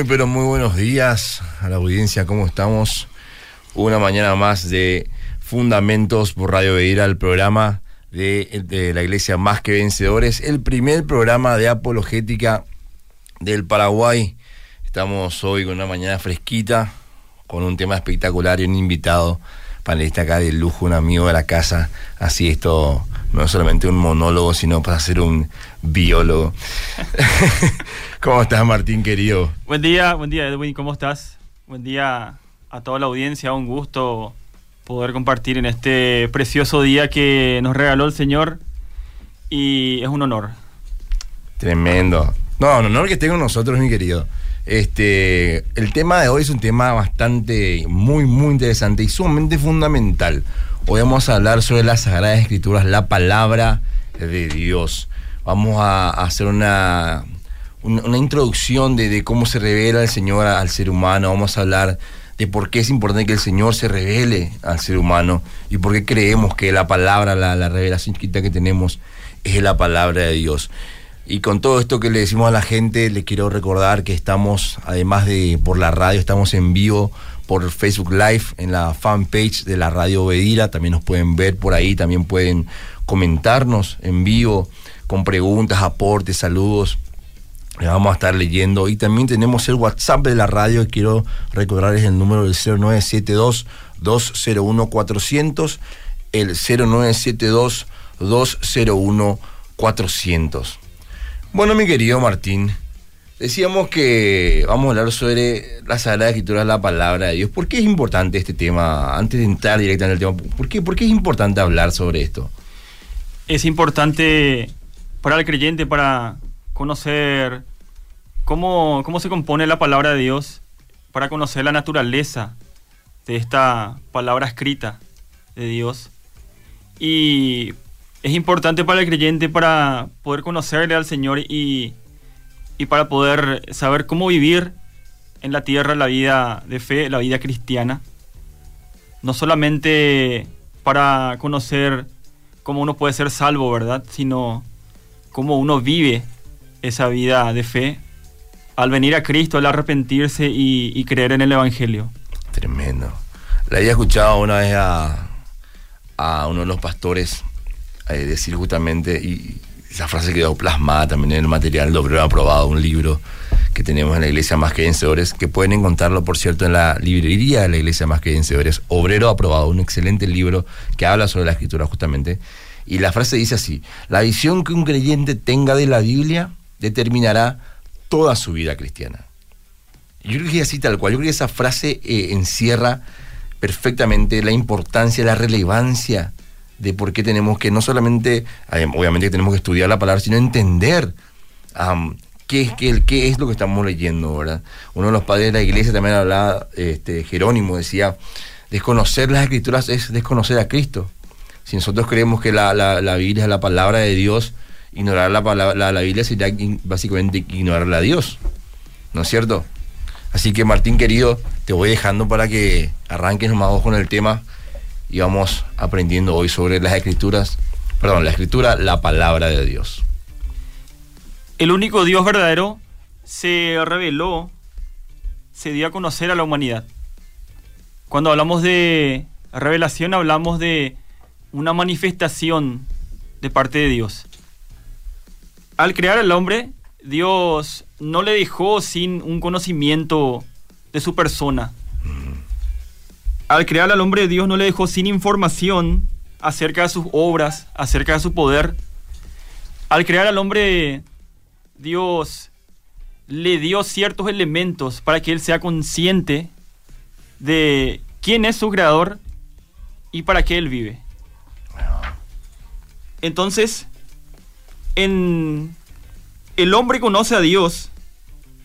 Muy, pero muy buenos días a la audiencia, ¿cómo estamos? Una mañana más de Fundamentos por Radio Beira, el programa de, la Iglesia Más que Vencedores, el primer programa de apologética del Paraguay. Estamos hoy con una mañana fresquita, con un tema espectacular y un invitado panelista acá de lujo, un amigo de la casa. Así esto no es solamente un monólogo, sino para ser un biólogo. ¿Cómo estás, Martín, querido? Buen día, buen día, Edwin, ¿cómo estás? Buen día a toda la audiencia, un gusto poder compartir en este precioso día que nos regaló el Señor y es un honor. Tremendo. No, un honor que esté con nosotros, mi querido. Este, el tema de hoy es un tema bastante, muy, muy interesante y sumamente fundamental. Hoy vamos a hablar sobre las Sagradas Escrituras, la palabra de Dios. Vamos a, hacer una, una, introducción de, cómo se revela el Señor al ser humano. Vamos a hablar de por qué es importante que el Señor se revele al ser humano y por qué creemos que la palabra, la, la revelación chiquita que tenemos es la palabra de Dios. Y con todo esto que le decimos a la gente, le quiero recordar que estamos, además de por la radio, estamos en vivo por Facebook Live en la fanpage de la Radio Bedira. También nos pueden ver por ahí, también pueden comentarnos en vivo con preguntas, aportes, saludos. Le vamos a estar leyendo. Y también tenemos el WhatsApp de la radio. Quiero recordarles el número del 0972 201 400. El 0972 201 400. Bueno, mi querido Martín, decíamos que vamos a hablar sobre la Sagrada Escritura, la palabra de Dios. ¿Por qué es importante este tema? Antes de entrar directamente en el tema, ¿por qué, ¿por qué es importante hablar sobre esto? Es importante para el creyente, para conocer cómo, cómo se compone la palabra de Dios, para conocer la naturaleza de esta palabra escrita de Dios. Y es importante para el creyente para poder conocerle al Señor y, y para poder saber cómo vivir en la tierra la vida de fe, la vida cristiana. No solamente para conocer cómo uno puede ser salvo, ¿verdad? Sino cómo uno vive esa vida de fe al venir a Cristo, al arrepentirse y, creer en el Evangelio. Tremendo. Le había escuchado una vez a, uno de los pastores eh, decir justamente, y esa frase quedó plasmada también en el material Obrero Aprobado, un libro que tenemos en la Iglesia Más que Vencedores, que pueden encontrarlo, por cierto, en la librería de la Iglesia Más que Vencedores, Obrero Aprobado, un excelente libro que habla sobre la escritura justamente. Y la frase dice así, la visión que un creyente tenga de la Biblia determinará toda su vida cristiana. Yo creo que así tal cual, yo creo que esa frase eh, encierra perfectamente la importancia, la relevancia de por qué tenemos que no solamente, obviamente que tenemos que estudiar la palabra, sino entender qué, es, qué, qué es lo que estamos leyendo, ¿verdad? Uno de los padres de la iglesia también hablaba, este, Jerónimo decía, desconocer las escrituras es desconocer a Cristo. Si nosotros creemos que la, la, Biblia es la palabra de Dios, ignorar la, palabra, la, Biblia sería básicamente ignorarla a Dios, ¿no es cierto? Así que Martín querido, te voy dejando para que arranques nomás con el tema y vamos aprendiendo hoy sobre las escrituras, perdón, la escritura, la palabra de Dios. El único Dios verdadero se reveló, se dio a conocer a la humanidad. Cuando hablamos de revelación hablamos de una manifestación de parte de Dios. Al crear al hombre, Dios no le dejó sin un conocimiento de su persona al crear al hombre, Dios no le dejó sin información acerca de sus obras, acerca de su poder. Al crear al hombre, Dios le dio ciertos elementos para que él sea consciente de quién es su creador y para qué él vive. Entonces, en el hombre conoce a Dios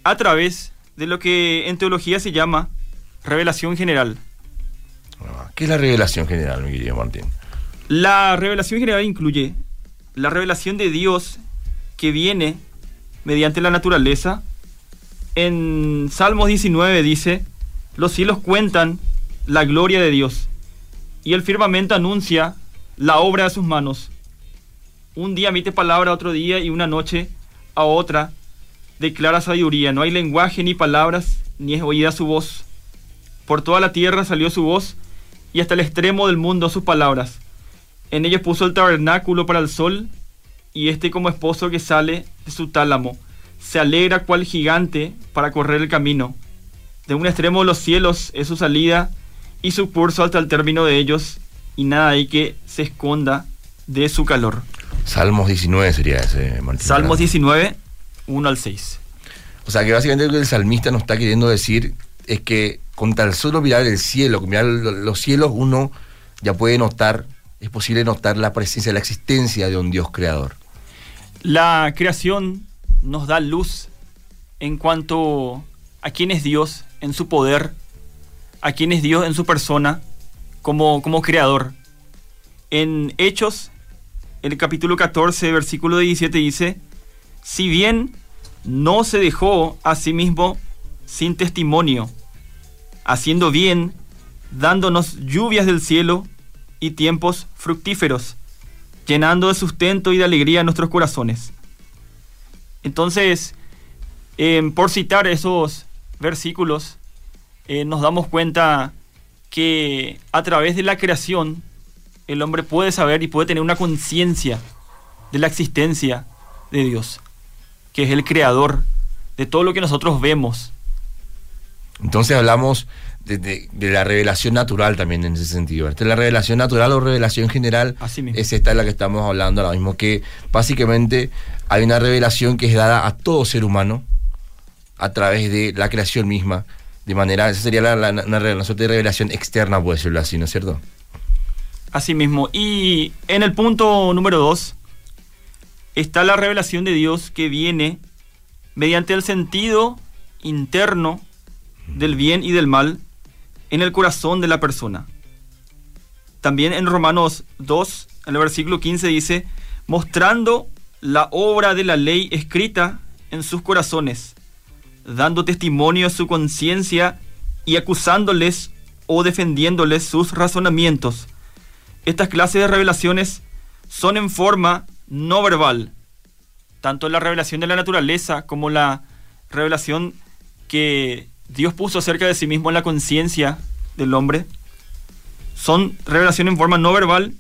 a través de lo que en teología se llama revelación general. ¿Qué es la revelación general, mi querido Martín? La revelación general incluye la revelación de Dios que viene mediante la naturaleza. En Salmos 19 dice, los cielos cuentan la gloria de Dios y el firmamento anuncia la obra de sus manos. Un día emite palabra a otro día y una noche a otra declara sabiduría. No hay lenguaje ni palabras, ni es oída su voz. Por toda la tierra salió su voz, y hasta el extremo del mundo sus palabras. En ellos puso el tabernáculo para el sol, y este como esposo que sale de su tálamo, se alegra cual gigante para correr el camino. De un extremo de los cielos es su salida, y su curso hasta el término de ellos, y nada hay que se esconda de su calor. Salmos 19 sería ese, Martín. Salmos 19, 1 al 6. O sea que básicamente lo que el salmista nos está queriendo decir es que con tan solo mirar el cielo, con mirar los cielos, uno ya puede notar, es posible notar la presencia, la existencia de un Dios creador. La creación nos da luz en cuanto a quién es Dios en su poder, a quién es Dios en su persona como, como creador. En Hechos, el capítulo 14, versículo 17 dice, si bien no se dejó a sí mismo sin testimonio, haciendo bien, dándonos lluvias del cielo y tiempos fructíferos, llenando de sustento y de alegría nuestros corazones. Entonces, em, por citar esos versículos, eh, nos damos cuenta que a través de la creación el hombre puede saber y puede tener una conciencia de la existencia de Dios que es el creador de todo lo que nosotros vemos. Entonces hablamos de, la revelación natural también en ese sentido. Esta es la revelación natural o revelación general. Es esta de la que estamos hablando ahora mismo, que básicamente hay una revelación que es dada a todo ser humano a través de la creación misma. De manera, esa sería la, una, suerte de revelación externa, puede decirlo así, ¿no es cierto? Así mismo. Y en el punto número dos, está la revelación de Dios que viene mediante el sentido interno del bien y del mal en el corazón de la persona. También en Romanos 2, en el versículo 15 dice, mostrando la obra de la ley escrita en sus corazones, dando testimonio a su conciencia y acusándoles o defendiéndoles sus razonamientos. Estas clases de revelaciones son en forma no verbal, tanto la revelación de la naturaleza como la revelación que Dios puso acerca de sí mismo en la conciencia del hombre, son revelaciones en forma no verbal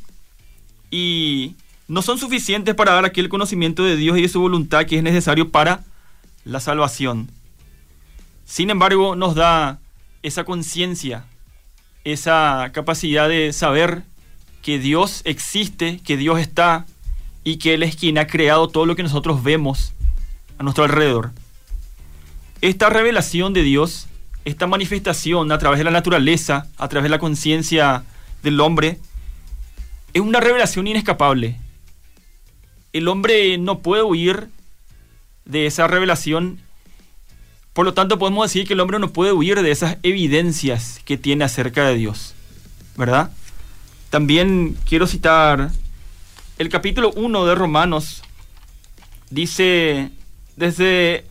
y no son suficientes para dar aquel conocimiento de Dios y de su voluntad que es necesario para la salvación. Sin embargo, nos da esa conciencia, esa capacidad de saber que Dios existe, que Dios está, y que Él es quien ha creado todo lo que nosotros vemos a nuestro alrededor. Esta revelación de Dios, esta manifestación a través de la naturaleza, a través de la conciencia del hombre, es una revelación inescapable. El hombre no puede huir de esa revelación. Por lo tanto, podemos decir que el hombre no puede huir de esas evidencias que tiene acerca de Dios. ¿Verdad? También quiero citar el capítulo 1 de Romanos dice desde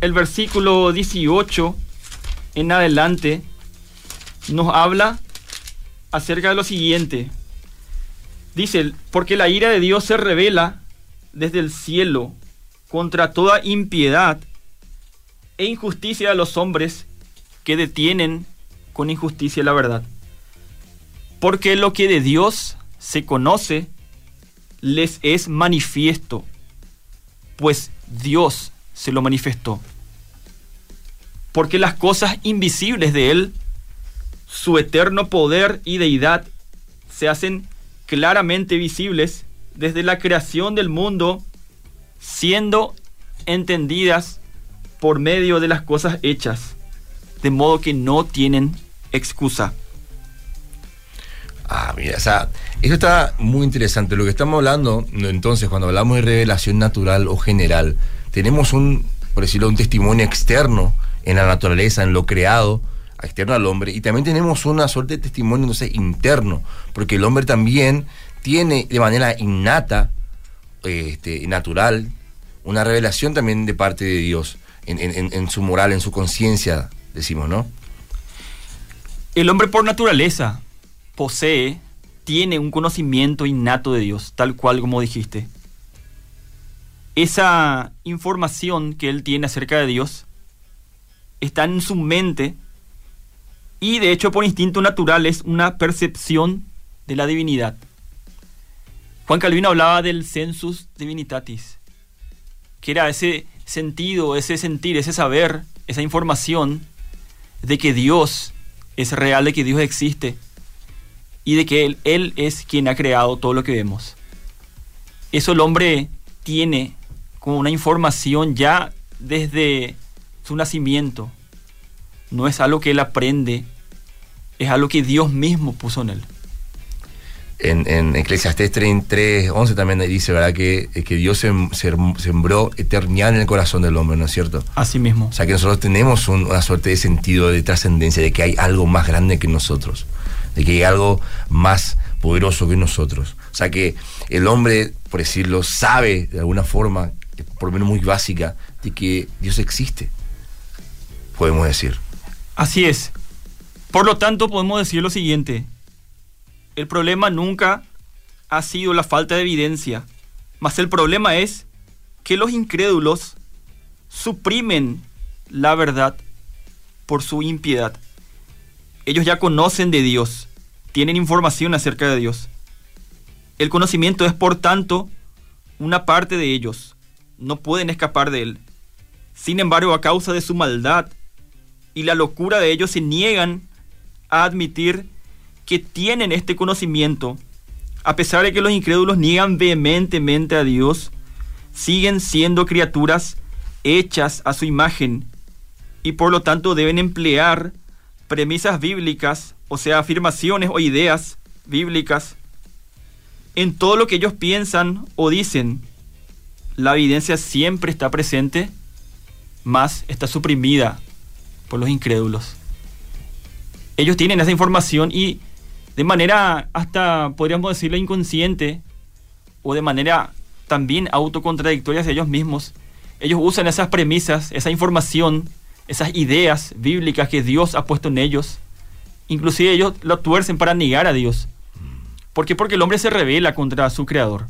el versículo 18 en adelante, nos habla acerca de lo siguiente. Dice, porque la ira de Dios se revela desde el cielo contra toda impiedad e injusticia de los hombres que detienen con injusticia la verdad. Porque lo que de Dios se conoce les es manifiesto, pues Dios se lo manifestó. Porque las cosas invisibles de Él, su eterno poder y deidad, se hacen claramente visibles desde la creación del mundo, siendo entendidas por medio de las cosas hechas, de modo que no tienen excusa. Ah, mira, o sea, eso está muy interesante. Lo que estamos hablando, entonces, cuando hablamos de revelación natural o general, tenemos un, por decirlo, un testimonio externo en la naturaleza, en lo creado, externo al hombre, y también tenemos una suerte de testimonio, entonces, interno, porque el hombre también tiene de manera innata, este, natural, una revelación también de parte de Dios, en, en su moral, en su conciencia, decimos, ¿no? El hombre por naturaleza posee, tiene un conocimiento innato de Dios, tal cual como dijiste. esa información que él tiene acerca de Dios está en su mente y de hecho por instinto natural es una percepción de la divinidad. Juan Calvino hablaba del sensus divinitatis, que era ese sentido, ese sentir, ese saber, esa información de que Dios es real, de que Dios existe y de que Él, él es quien ha creado todo lo que vemos. Eso el hombre tiene como una información ya desde su nacimiento. No es algo que él aprende, es algo que Dios mismo puso en él. En, en Eclesiastés 3, 11 también dice, ¿verdad? Que, que Dios sembró eternidad en el corazón del hombre, ¿no es cierto? Así mismo. O sea que nosotros tenemos una suerte de sentido de trascendencia, de que hay algo más grande que nosotros, de que hay algo más poderoso que nosotros. O sea que el hombre, por decirlo, sabe de alguna forma por lo menos muy básica, de que Dios existe, podemos decir. Así es. Por lo tanto, podemos decir lo siguiente. El problema nunca ha sido la falta de evidencia, mas el problema es que los incrédulos suprimen la verdad por su impiedad. Ellos ya conocen de Dios, tienen información acerca de Dios. El conocimiento es, por tanto, una parte de ellos no pueden escapar de él. Sin embargo, a causa de su maldad y la locura de ellos, se niegan a admitir que tienen este conocimiento. A pesar de que los incrédulos niegan vehementemente a Dios, siguen siendo criaturas hechas a su imagen y por lo tanto deben emplear premisas bíblicas, o sea, afirmaciones o ideas bíblicas, en todo lo que ellos piensan o dicen la evidencia siempre está presente, más está suprimida por los incrédulos. Ellos tienen esa información y de manera hasta, podríamos decirlo, inconsciente o de manera también autocontradictoria hacia ellos mismos, ellos usan esas premisas, esa información, esas ideas bíblicas que Dios ha puesto en ellos. Inclusive ellos lo tuercen para negar a Dios. ¿Por qué? Porque el hombre se revela contra su creador.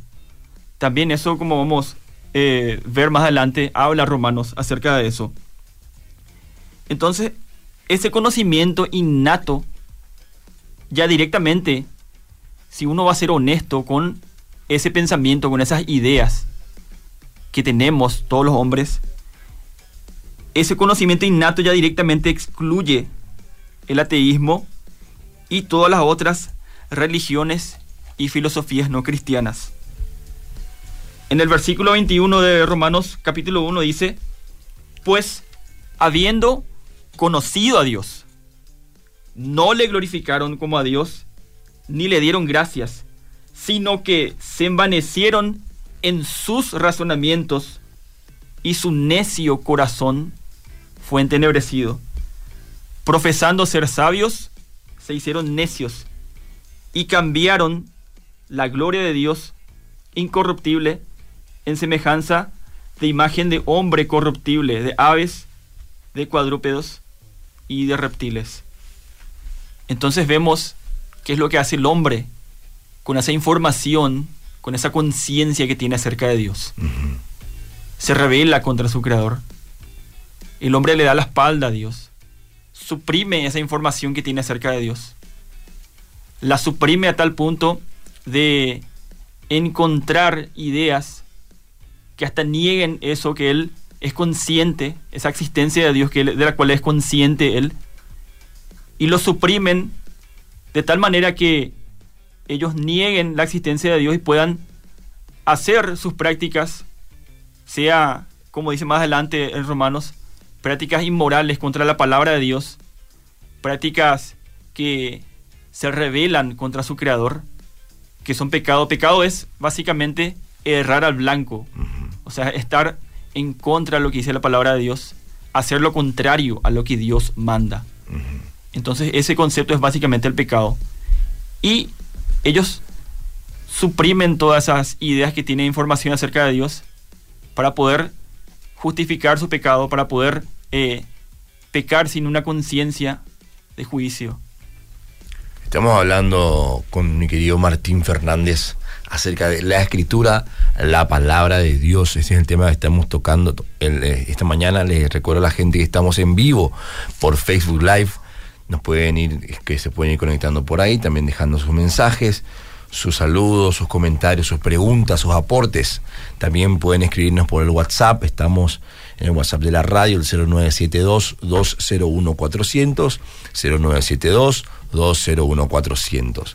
También eso, como vamos eh, ver más adelante, habla Romanos acerca de eso. Entonces, ese conocimiento innato, ya directamente, si uno va a ser honesto con ese pensamiento, con esas ideas que tenemos todos los hombres, ese conocimiento innato ya directamente excluye el ateísmo y todas las otras religiones y filosofías no cristianas. En el versículo 21 de Romanos capítulo 1 dice, pues habiendo conocido a Dios, no le glorificaron como a Dios, ni le dieron gracias, sino que se envanecieron en sus razonamientos y su necio corazón fue entenebrecido. Profesando ser sabios, se hicieron necios y cambiaron la gloria de Dios incorruptible en semejanza de imagen de hombre corruptible, de aves, de cuadrúpedos y de reptiles. Entonces vemos qué es lo que hace el hombre con esa información, con esa conciencia que tiene acerca de Dios. Se revela contra su creador. El hombre le da la espalda a Dios. Suprime esa información que tiene acerca de Dios. La suprime a tal punto de encontrar ideas que hasta nieguen eso que él es consciente, esa existencia de Dios de la cual es consciente él, y lo suprimen de tal manera que ellos nieguen la existencia de Dios y puedan hacer sus prácticas, sea, como dice más adelante en Romanos, prácticas inmorales contra la palabra de Dios, prácticas que se rebelan contra su creador, que son pecado. Pecado es básicamente errar al blanco. O sea, estar en contra de lo que dice la palabra de Dios, hacer lo contrario a lo que Dios manda. Entonces ese concepto es básicamente el pecado. Y ellos suprimen todas esas ideas que tienen información acerca de Dios para poder justificar su pecado, para poder eh, pecar sin una conciencia de juicio. Estamos hablando con mi querido Martín Fernández acerca de la escritura, la palabra de Dios. Ese es el tema que estamos tocando eh, esta mañana. Les recuerdo a la gente que estamos en vivo por Facebook Live. Nos pueden ir, que se pueden ir conectando por ahí, también dejando sus mensajes, sus saludos, sus comentarios, sus preguntas, sus aportes. También pueden escribirnos por el WhatsApp. Estamos en el WhatsApp de la radio, el 0972-201-400, 0972-201-400.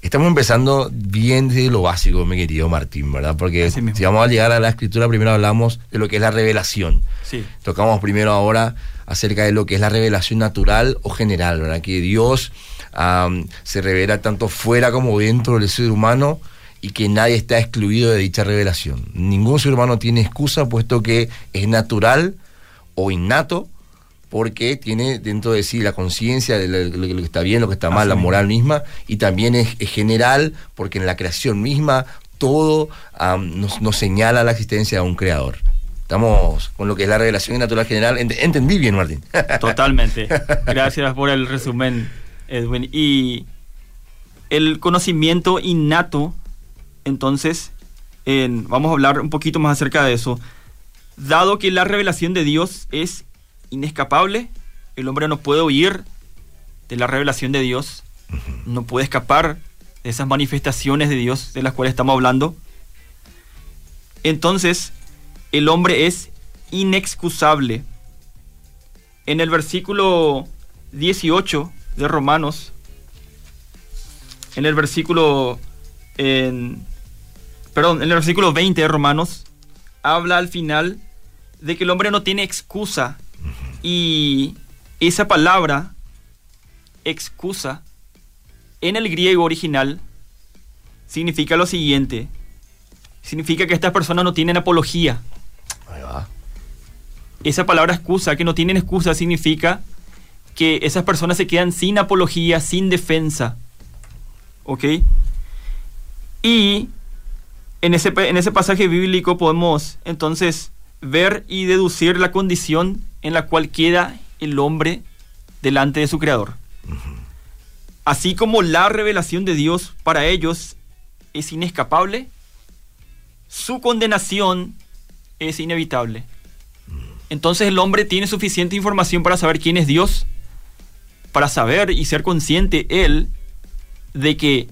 Estamos empezando bien desde lo básico, mi querido Martín, ¿verdad? Porque si vamos a llegar a la escritura, primero hablamos de lo que es la revelación. Sí. Tocamos primero ahora acerca de lo que es la revelación natural o general, ¿verdad? Que Dios se revela tanto fuera como dentro del ser humano y que nadie está excluido de dicha revelación. Ningún ser humano tiene excusa puesto que es natural o innato porque tiene dentro de sí la conciencia de lo, que está bien, lo que está mal, la moral misma, y también es, general porque en la creación misma todo nos, señala la existencia de un creador. Estamos con lo que es la revelación natural general. entendí bien, Martín. Totalmente. Gracias por el resumen, Edwin. Y el conocimiento innato entonces, vamos a hablar un poquito más acerca de eso. Dado que la revelación de Dios es inescapable, el hombre no puede huir de la revelación de Dios, no puede escapar de esas manifestaciones de Dios de las cuales estamos hablando. Entonces, el hombre es inexcusable. En el versículo 18 de Romanos, en el versículo en perdón, en el versículo 20 de Romanos, habla al final de que el hombre no tiene excusa. Y esa palabra, excusa, en el griego original, significa lo siguiente. Significa que estas personas no tienen apología. Ahí va. Esa palabra excusa, que no tienen excusa, significa que esas personas se quedan sin apología, sin defensa. ¿Ok? Y en ese, en ese pasaje bíblico podemos entonces ver y deducir la condición en la cual queda el hombre delante de su creador. Así como la revelación de Dios para ellos es inescapable, su condenación es inevitable. Entonces el hombre tiene suficiente información para saber quién es Dios, para saber y ser consciente él de que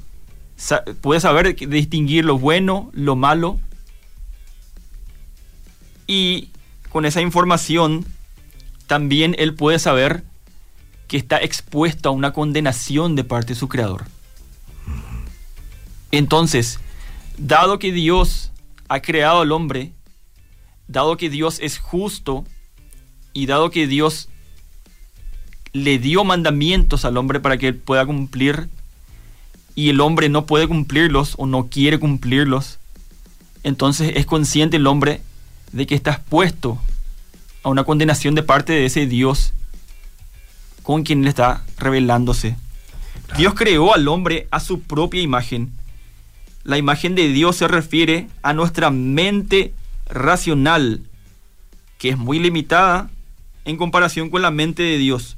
puede saber distinguir lo bueno, lo malo. Y con esa información también él puede saber que está expuesto a una condenación de parte de su creador. Entonces, dado que Dios ha creado al hombre, dado que Dios es justo y dado que Dios le dio mandamientos al hombre para que él pueda cumplir y el hombre no puede cumplirlos o no quiere cumplirlos, entonces es consciente el hombre de que está expuesto a una condenación de parte de ese Dios con quien le está revelándose. Dios creó al hombre a su propia imagen. La imagen de Dios se refiere a nuestra mente racional, que es muy limitada en comparación con la mente de Dios.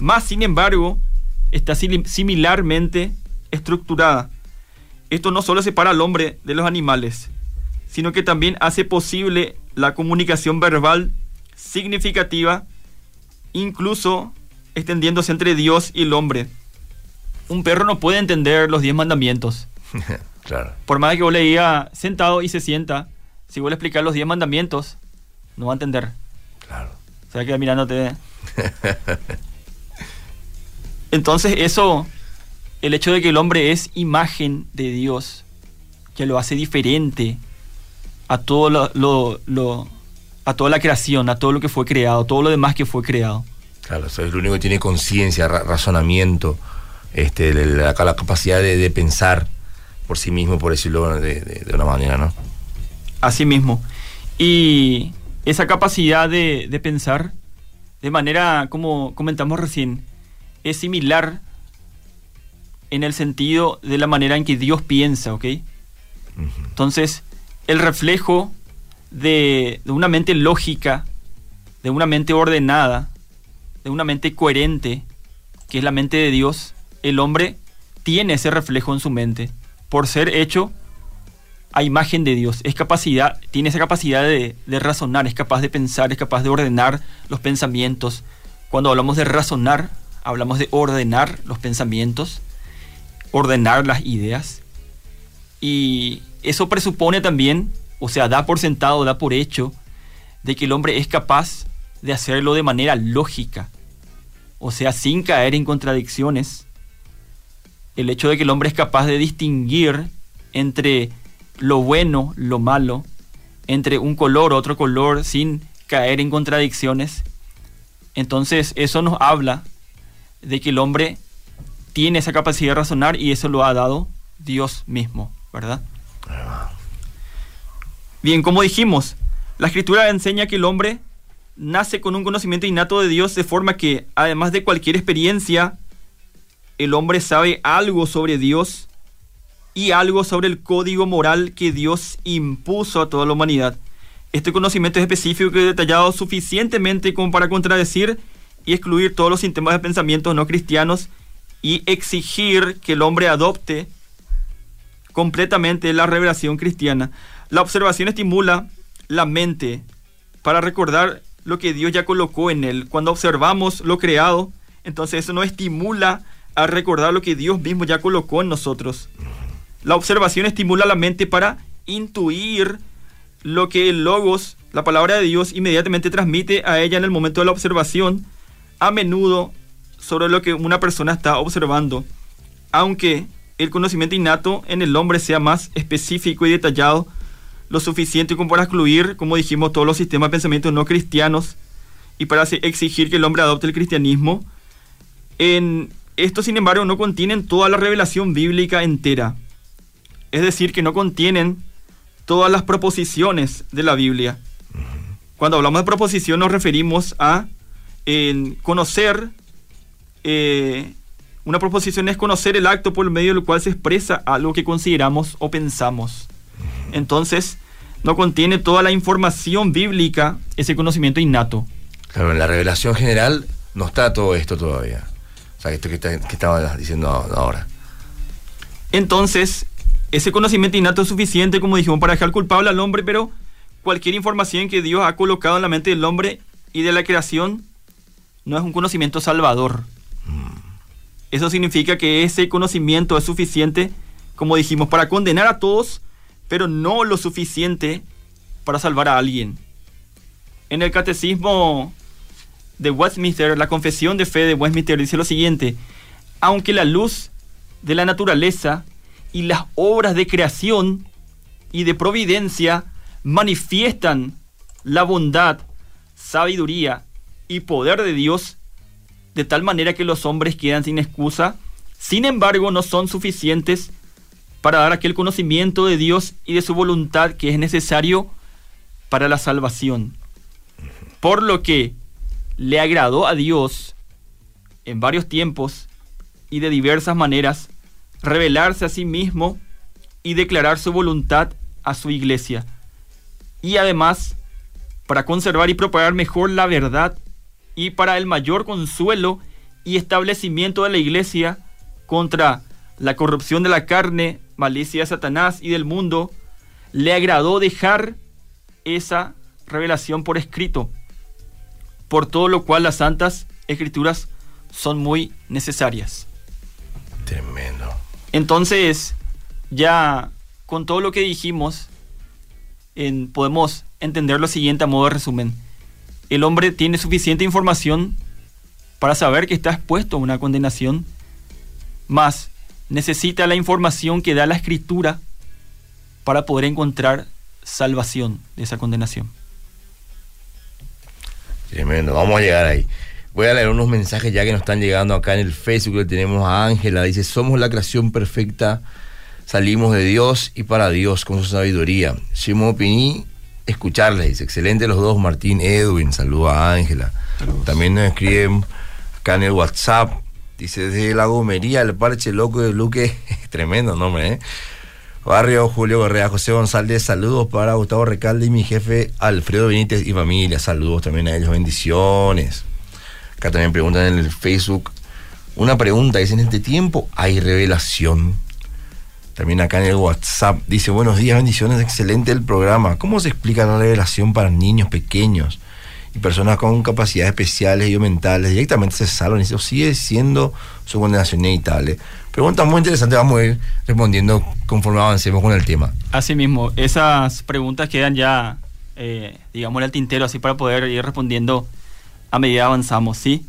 Más sin embargo, está similarmente estructurada. Esto no solo separa al hombre de los animales, sino que también hace posible la comunicación verbal significativa, incluso extendiéndose entre Dios y el hombre. Un perro no puede entender los diez mandamientos. claro. Por más que vos le diga sentado y se sienta, si vos le explicas los diez mandamientos, no va a entender. Claro. Se va a quedar mirándote. Entonces eso el hecho de que el hombre es imagen de Dios, que lo hace diferente a todo lo, a toda la creación, a todo lo que fue creado, todo lo demás que fue creado. Claro, es el único que tiene conciencia, razonamiento, este, la, capacidad de, pensar por sí mismo, por decirlo de, de, una manera, ¿no? Así mismo. Y esa capacidad de, de pensar, de manera, como comentamos recién, es similar en el sentido de la manera en que Dios piensa, ¿ok? Entonces, el reflejo de, una mente lógica, de una mente ordenada, de una mente coherente, que es la mente de Dios, el hombre tiene ese reflejo en su mente por ser hecho a imagen de Dios. Es capacidad, tiene esa capacidad de, de, razonar, es capaz de pensar, es capaz de ordenar los pensamientos. Cuando hablamos de razonar, hablamos de ordenar los pensamientos, ordenar las ideas. Y eso presupone también, o sea, da por sentado, da por hecho, de que el hombre es capaz de hacerlo de manera lógica, o sea, sin caer en contradicciones. El hecho de que el hombre es capaz de distinguir entre lo bueno, lo malo, entre un color, otro color, sin caer en contradicciones. Entonces eso nos habla de que el hombre tiene esa capacidad de razonar y eso lo ha dado Dios mismo, ¿verdad? Bien, como dijimos, la escritura enseña que el hombre nace con un conocimiento innato de Dios de forma que, además de cualquier experiencia, el hombre sabe algo sobre Dios y algo sobre el código moral que Dios impuso a toda la humanidad. Este conocimiento es específico y detallado suficientemente como para contradecir y excluir todos los sistemas de pensamiento no cristianos y exigir que el hombre adopte completamente la revelación cristiana. La observación estimula la mente para recordar lo que Dios ya colocó en él. Cuando observamos lo creado, entonces eso nos estimula a recordar lo que Dios mismo ya colocó en nosotros. La observación estimula la mente para intuir lo que el logos, la palabra de Dios, inmediatamente transmite a ella en el momento de la observación, a menudo sobre lo que una persona está observando, aunque el conocimiento innato en el hombre sea más específico y detallado, lo suficiente como para excluir, como dijimos, todos los sistemas de pensamiento no cristianos y para exigir que el hombre adopte el cristianismo. En esto, sin embargo, no contienen toda la revelación bíblica entera. Es decir, que no contienen todas las proposiciones de la Biblia. Cuando hablamos de proposición nos referimos a conocer, eh, una proposición es conocer el acto por medio del cual se expresa algo que consideramos o pensamos. Entonces, no contiene toda la información bíblica, ese conocimiento innato. Claro, en la revelación general no está todo esto todavía. O sea, esto que, que estaba diciendo ahora. Entonces, ese conocimiento innato es suficiente, como dijimos, para dejar culpable al hombre, pero cualquier información que Dios ha colocado en la mente del hombre y de la creación no es un conocimiento salvador. Eso significa que ese conocimiento es suficiente, como dijimos, para condenar a todos, pero no lo suficiente para salvar a alguien. En el catecismo de Westminster, la confesión de fe de Westminster dice lo siguiente, aunque la luz de la naturaleza y las obras de creación y de providencia manifiestan la bondad, sabiduría y poder de Dios de tal manera que los hombres quedan sin excusa, sin embargo no son suficientes para dar aquel conocimiento de Dios y de su voluntad que es necesario para la salvación. Por lo que le agradó a Dios en varios tiempos y de diversas maneras revelarse a sí mismo y declarar su voluntad a su iglesia. Y además, para conservar y propagar mejor la verdad y para el mayor consuelo y establecimiento de la iglesia contra la corrupción de la carne, malicia de Satanás y del mundo, le agradó dejar esa revelación por escrito, por todo lo cual las santas escrituras son muy necesarias. Tremendo. Entonces, ya con todo lo que dijimos, podemos entender lo siguiente a modo de resumen. El hombre tiene suficiente información para saber que está expuesto a una condenación, más necesita la información que da la escritura para poder encontrar salvación de esa condenación. Tremendo, vamos a llegar ahí. Voy a leer unos mensajes ya que nos están llegando acá en el Facebook. Tenemos a Ángela, dice, somos la creación perfecta, salimos de Dios y para Dios con su sabiduría. Simón Pini, escucharles, dice, excelente los dos, Martín Edwin, saludos a Ángela. También nos escriben acá en el WhatsApp, Dice, desde la gomería, el parche loco de Luque, tremendo nombre, ¿eh? Barrio Julio Correa, José González, saludos para Gustavo Recalde y mi jefe Alfredo Benítez y familia, saludos también a ellos, bendiciones. Acá también preguntan en el Facebook, Una pregunta, dice, en este tiempo hay revelación. También acá en el WhatsApp dice, buenos días, bendiciones, excelente el programa. ¿Cómo se explica la revelación para niños pequeños y personas con capacidades especiales y mentales? Directamente se salvan y eso sigue siendo su condenación inevitable. Pregunta muy interesante, vamos a ir respondiendo conforme avancemos con el tema. Así mismo, esas preguntas quedan ya, eh, digamos, al tintero, así para poder ir respondiendo a medida que avanzamos, ¿sí?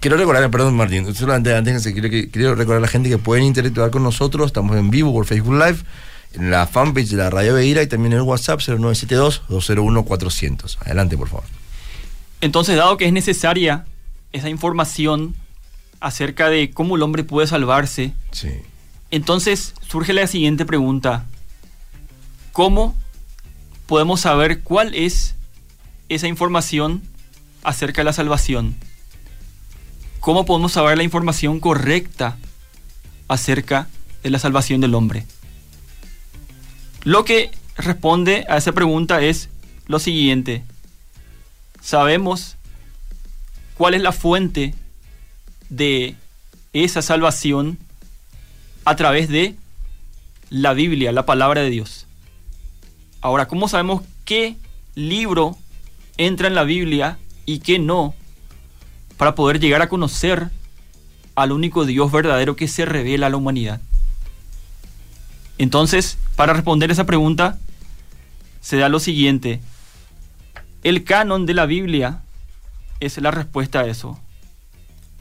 Quiero recordar, perdón Martín, solamente antes quiero, quiero recordar a la gente que pueden interactuar con nosotros, estamos en vivo por Facebook Live, en la fanpage de la Radio Beira y también en el WhatsApp 0972-201-400. Adelante, por favor. Entonces, dado que es necesaria esa información acerca de cómo el hombre puede salvarse, Sí. entonces surge la siguiente pregunta. ¿Cómo podemos saber cuál es esa información acerca de la salvación? ¿Cómo podemos saber la información correcta acerca de la salvación del hombre? Lo que responde a esa pregunta es lo siguiente. Sabemos cuál es la fuente de esa salvación a través de la Biblia, la palabra de Dios. Ahora, ¿cómo sabemos qué libro entra en la Biblia y qué no? Para poder llegar a conocer al único Dios verdadero que se revela a la humanidad. Entonces, para responder esa pregunta, se da lo siguiente. El canon de la Biblia es la respuesta a eso.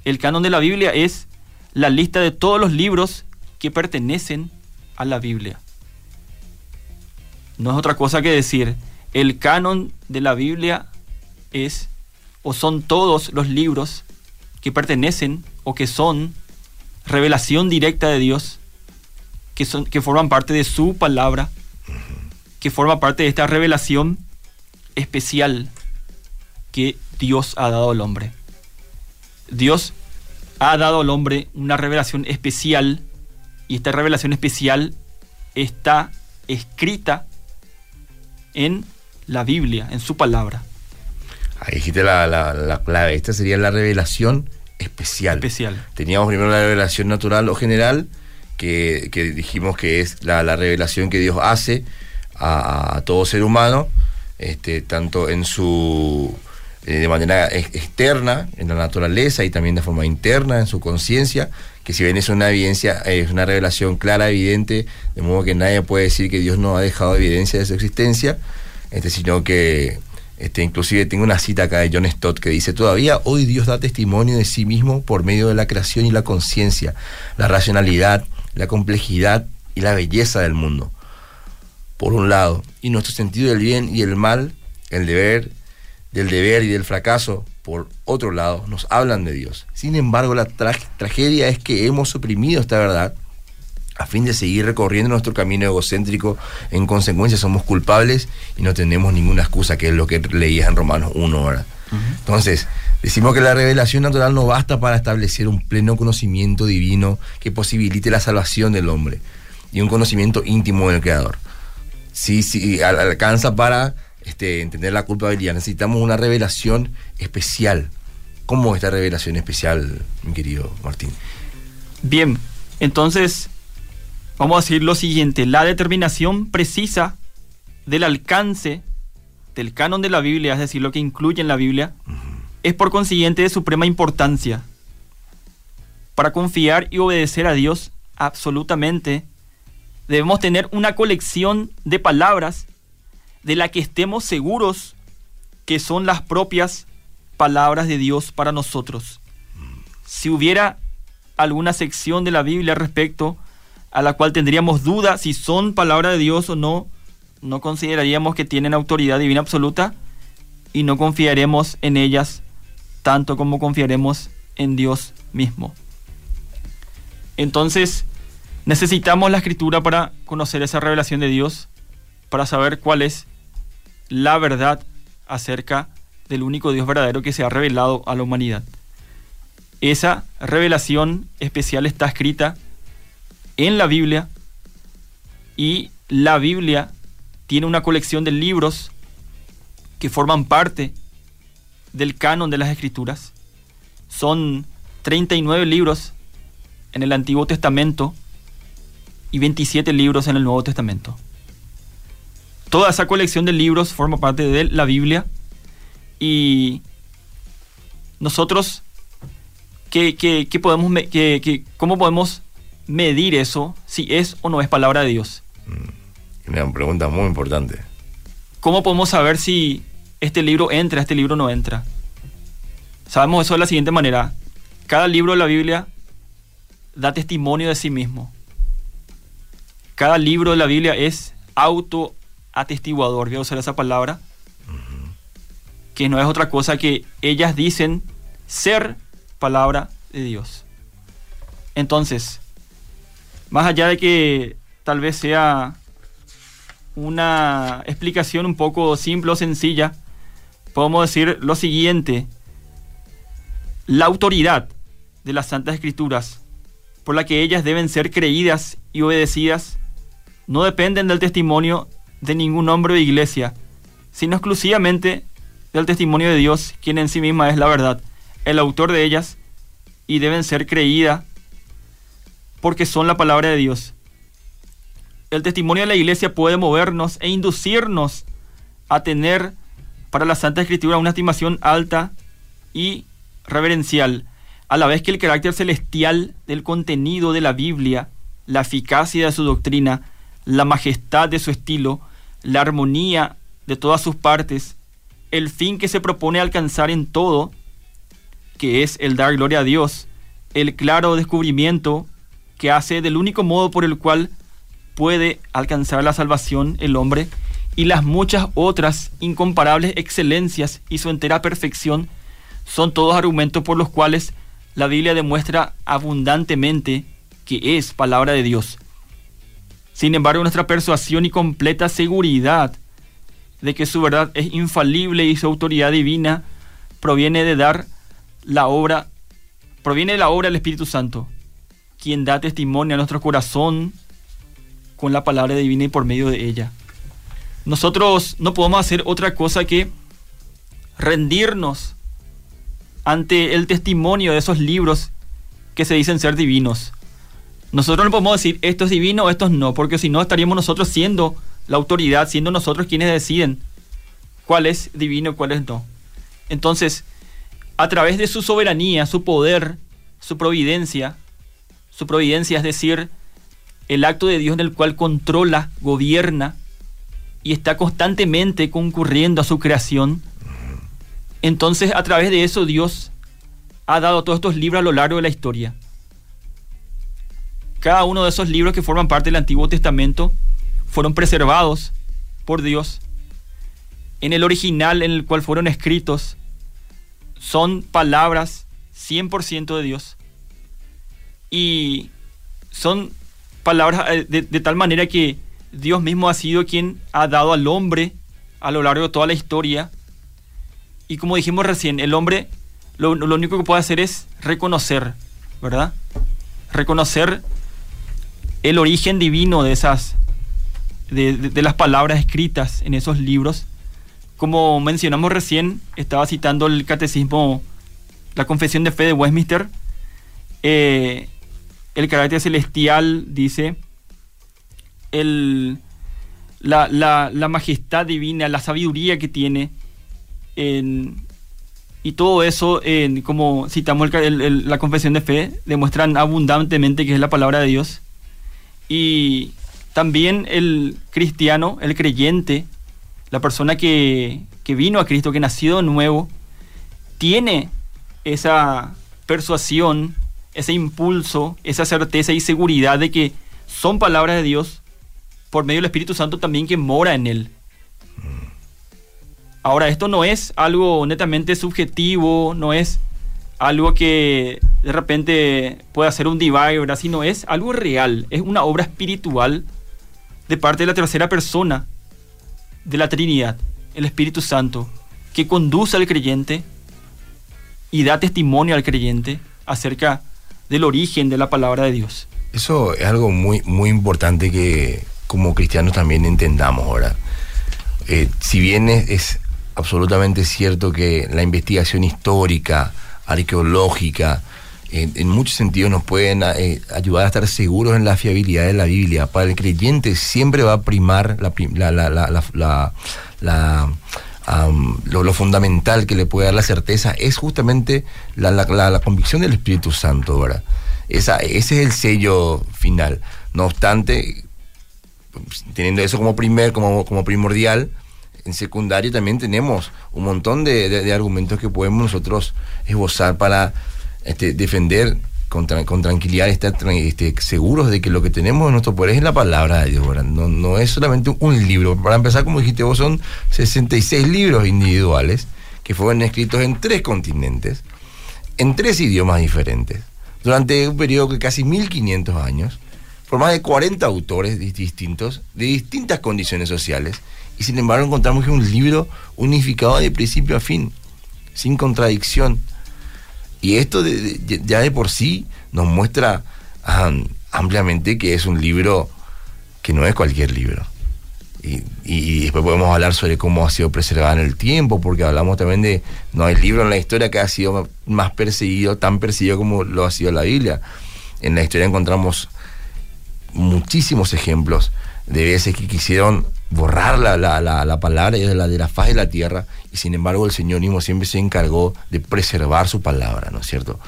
El canon de la Biblia es la lista de todos los libros que pertenecen a la Biblia. No es otra cosa que decir, el canon de la Biblia es o son todos los libros que pertenecen o que son revelación directa de Dios, que, son, que forman parte de su palabra, que forma parte de esta revelación especial que Dios ha dado al hombre. Dios ha dado al hombre una revelación especial y esta revelación especial está escrita en la Biblia, en su palabra. Ahí dijiste la, la, la clave. Esta sería la revelación especial. Especial. Teníamos primero la revelación natural o general, que, que dijimos que es la, la, revelación que Dios hace a, a todo ser humano, este, tanto en su eh, de manera ex externa, en la naturaleza y también de forma interna, en su conciencia, que si bien es una evidencia, es una revelación clara, evidente, de modo que nadie puede decir que Dios no ha dejado evidencia de su existencia, este, sino que este, inclusive tengo una cita acá de John Stott que dice, todavía hoy Dios da testimonio de sí mismo por medio de la creación y la conciencia, la racionalidad, la complejidad y la belleza del mundo. Por un lado, y nuestro sentido del bien y el mal, el deber, del deber y del fracaso, por otro lado, nos hablan de Dios. Sin embargo, la tra tragedia es que hemos suprimido esta verdad a fin de seguir recorriendo nuestro camino egocéntrico. En consecuencia, somos culpables y no tenemos ninguna excusa, que es lo que leías en Romanos 1, ¿verdad? Uh -huh. Entonces, decimos que la revelación natural no basta para establecer un pleno conocimiento divino que posibilite la salvación del hombre y un conocimiento íntimo del Creador. Sí, sí, al alcanza para este, entender la culpabilidad. Necesitamos una revelación especial. ¿Cómo es esta revelación especial, mi querido Martín? Bien, entonces vamos a decir lo siguiente, la determinación precisa del alcance del canon de la Biblia, es decir, lo que incluye en la Biblia, uh -huh. es por consiguiente de suprema importancia. Para confiar y obedecer a Dios absolutamente, debemos tener una colección de palabras de la que estemos seguros que son las propias palabras de Dios para nosotros. Si hubiera alguna sección de la Biblia respecto a la cual tendríamos duda si son palabra de Dios o no, no consideraríamos que tienen autoridad divina absoluta y no confiaremos en ellas tanto como confiaremos en Dios mismo. Entonces, necesitamos la escritura para conocer esa revelación de Dios, para saber cuál es la verdad acerca del único Dios verdadero que se ha revelado a la humanidad. Esa revelación especial está escrita en la Biblia y la Biblia tiene una colección de libros que forman parte del canon de las escrituras. Son 39 libros en el Antiguo Testamento y 27 libros en el Nuevo Testamento. Toda esa colección de libros forma parte de la Biblia y nosotros, ¿qué, qué, qué podemos, ¿cómo podemos medir eso si es o no es palabra de Dios? Mm, una pregunta muy importante. ¿Cómo podemos saber si este libro entra, este libro no entra? Sabemos eso de la siguiente manera. Cada libro de la Biblia da testimonio de sí mismo. Cada libro de la Biblia es autoatestiguador, voy a usar esa palabra, que no es otra cosa que ellas dicen ser palabra de Dios. Entonces, más allá de que tal vez sea una explicación un poco simple o sencilla, podemos decir lo siguiente. La autoridad de las Santas Escrituras, por la que ellas deben ser creídas y obedecidas, no dependen del testimonio de ningún hombre o iglesia, sino exclusivamente del testimonio de Dios, quien en sí misma es la verdad, el autor de ellas, y deben ser creídas porque son la palabra de Dios. El testimonio de la iglesia puede movernos e inducirnos a tener para la Santa Escritura una estimación alta y reverencial, a la vez que el carácter celestial del contenido de la Biblia, la eficacia de su doctrina, la majestad de su estilo, la armonía de todas sus partes, el fin que se propone alcanzar en todo, que es el dar gloria a Dios, el claro descubrimiento que hace del único modo por el cual puede alcanzar la salvación el hombre, y las muchas otras incomparables excelencias y su entera perfección son todos argumentos por los cuales la Biblia demuestra abundantemente que es palabra de Dios. Sin embargo, nuestra persuasión y completa seguridad de que su verdad es infalible y su autoridad divina proviene de dar la obra, proviene de la obra del Espíritu Santo, quien da testimonio a nuestro corazón con la palabra divina y por medio de ella nosotros no podemos hacer otra cosa que rendirnos ante el testimonio de esos libros que se dicen ser divinos. Nosotros no podemos decir esto es divino esto no, porque si no estaríamos nosotros siendo la autoridad, siendo nosotros quienes deciden cuál es divino y cuál es no. Entonces, a través de su soberanía, su poder, su providencia, su providencia es decir, el acto de Dios en el cual controla, gobierna, y está constantemente concurriendo a su creación, entonces a través de eso Dios ha dado todos estos libros a lo largo de la historia. Cada uno de esos libros que forman parte del Antiguo Testamento fueron preservados por Dios. En el original en el cual fueron escritos son palabras 100% de Dios. Y son palabras eh, de tal manera que Dios mismo ha sido quien ha dado al hombre a lo largo de toda la historia. Y como dijimos recién, el hombre lo, único que puede hacer es reconocer, ¿verdad? Reconocer el origen divino de esas, de, las palabras escritas en esos libros. Como mencionamos recién, estaba citando el catecismo, la confesión de fe de Westminster, eh, el carácter celestial dice el, la, la, majestad divina, la sabiduría que tiene. y todo eso, como citamos la confesión de fe, demuestran abundantemente que es la palabra de Dios. Y también el cristiano, el creyente, la persona que, que vino a Cristo, que nació nuevo, tiene esa persuasión, ese impulso, esa certeza y seguridad de que son palabras de Dios por medio del Espíritu Santo también que mora en él. Ahora, esto no es algo netamente subjetivo, no es algo que de repente puede hacer un divide, ¿verdad? Sino es algo real, es una obra espiritual de parte de la tercera persona de la Trinidad, el Espíritu Santo, que conduce al creyente y da testimonio al creyente acerca del origen de la palabra de Dios. Eso es algo muy, muy importante que, como cristianos también entendamos ahora. Eh, si bien es, absolutamente cierto que la investigación histórica, arqueológica, en, muchos sentidos nos pueden eh, ayudar a estar seguros en la fiabilidad de la Biblia. Para el creyente siempre va a primar la, la, lo, fundamental que le puede dar la certeza es justamente la, convicción del Espíritu Santo, ¿verdad? Esa, ese es el sello final. No obstante, teniendo eso como primer, como, como primordial, en secundario también tenemos un montón de, argumentos que podemos nosotros esbozar para este, defender con, con tranquilidad, estar este, seguros de que lo que tenemos en nuestro poder es la palabra de Dios. No, no es solamente un libro. Para empezar, como dijiste vos, son 66 libros individuales que fueron escritos en tres continentes, en tres idiomas diferentes, durante un periodo de casi 1500 años, por más de 40 autores distintos, de distintas condiciones sociales, y sin embargo encontramos que es un libro unificado de principio a fin, sin contradicción y esto ya de por sí nos muestra ampliamente que es un libro que no es cualquier libro. Y, después podemos hablar sobre cómo ha sido preservado en el tiempo, porque hablamos también de, no hay libro en la historia que ha sido más perseguido, tan perseguido como lo ha sido la Biblia. En la historia encontramos muchísimos ejemplos de veces que quisieron borrar la, la, la, palabra de la, de la faz de la tierra y sin embargo el Señor mismo siempre se encargó de preservar su palabra, ¿no es cierto?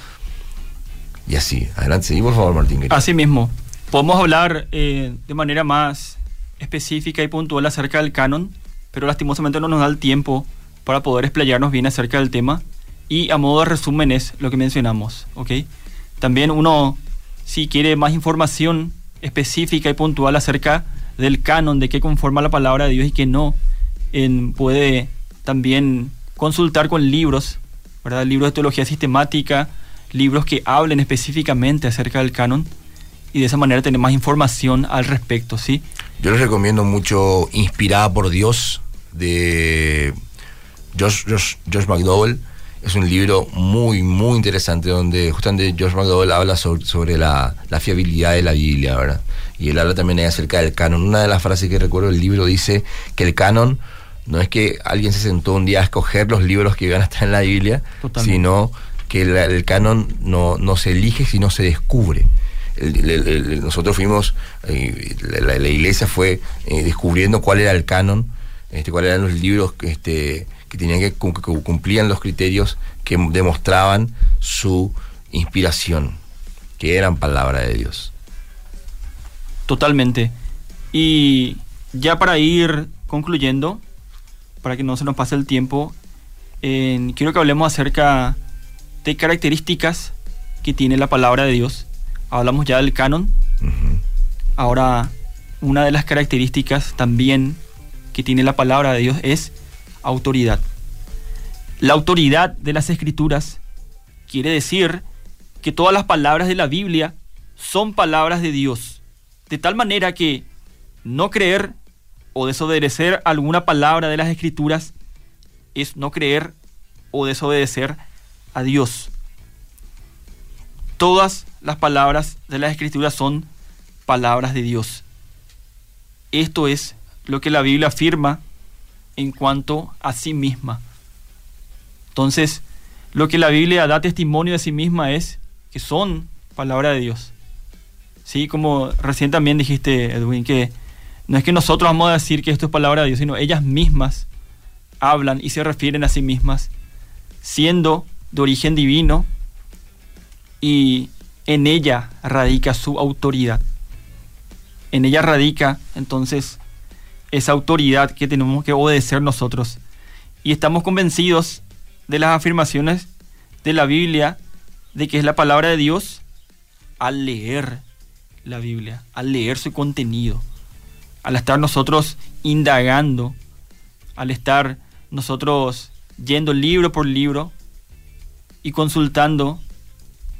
Y así, adelante, sí, por favor, Martín. Así mismo, podemos hablar eh, de manera más específica y puntual acerca del canon, pero lastimosamente no nos da el tiempo para poder explayarnos bien acerca del tema. Y a modo de resumen es lo que mencionamos, ¿ok? También uno, si quiere más información específica y puntual acerca del canon, de qué conforma la palabra de Dios y qué no, en, puede también consultar con libros, ¿verdad? Libros de teología sistemática, libros que hablen específicamente acerca del canon y de esa manera tener más información al respecto, ¿sí? Yo les recomiendo mucho Inspirada por Dios de Josh, Josh, McDowell. Es un libro muy, muy interesante donde justamente Josh McDowell habla sobre, la, la, fiabilidad de la Biblia, ¿verdad? Y él habla también acerca del canon. Una de las frases que recuerdo del libro dice que el canon no es que alguien se sentó un día a escoger los libros que iban a estar en la Biblia, sino que el, canon no, no, se elige, sino se descubre. nosotros fuimos, eh, la, iglesia fue eh, descubriendo cuál era el canon, este, cuáles eran los libros este, que tenían que, que cumplían los criterios que demostraban su inspiración, que eran palabra de Dios. Totalmente. Y ya para ir concluyendo, para que no se nos pase el tiempo, quiero que hablemos acerca de características que tiene la palabra de Dios. Hablamos ya del canon. Ahora, una de las características también que tiene la palabra de Dios es autoridad. La autoridad de las escrituras quiere decir que todas las palabras de la Biblia son palabras de Dios. De tal manera que no creer o desobedecer alguna palabra de las escrituras es no creer o desobedecer a Dios. Todas las palabras de las escrituras son palabras de Dios. Esto es lo que la Biblia afirma en cuanto a sí misma. Entonces, lo que la Biblia da testimonio de sí misma es que son palabras de Dios. Sí, como recién también dijiste, Edwin, que no es que nosotros vamos a decir que esto es palabra de Dios, sino ellas mismas hablan y se refieren a sí mismas, siendo de origen divino y en ella radica su autoridad. En ella radica entonces esa autoridad que tenemos que obedecer nosotros. Y estamos convencidos de las afirmaciones de la Biblia, de que es la palabra de Dios, al leer la Biblia, al leer su contenido al estar nosotros indagando, al estar nosotros yendo libro por libro y consultando